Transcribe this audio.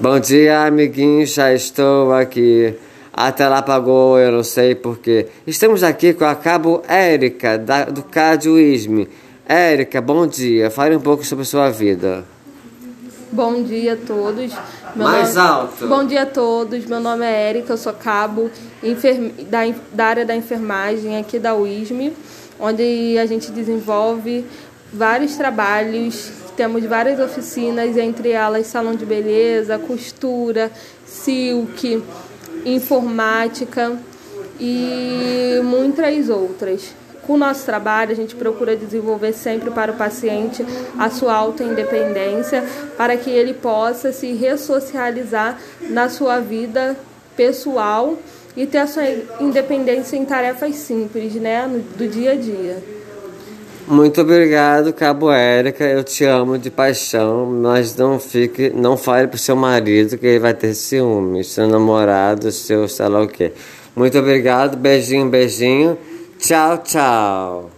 Bom dia, amiguinhos, já estou aqui. A tela apagou, eu não sei porquê. Estamos aqui com a cabo Érica, da, do Cádio ISME. Érica, bom dia. Fale um pouco sobre a sua vida. Bom dia a todos. Meu Mais nome... alto. Bom dia a todos. Meu nome é Érica, eu sou cabo da, da área da enfermagem aqui da UISME, onde a gente desenvolve vários trabalhos. Temos várias oficinas, entre elas salão de beleza, costura, silk, informática e muitas outras. Com o nosso trabalho, a gente procura desenvolver sempre para o paciente a sua autoindependência, para que ele possa se ressocializar na sua vida pessoal e ter a sua independência em tarefas simples, né, do dia a dia. Muito obrigado, Cabo Érica. Eu te amo de paixão, mas não fique, não fale pro seu marido que ele vai ter ciúmes, seu namorado, seu sei lá o quê. Muito obrigado, beijinho, beijinho. Tchau, tchau.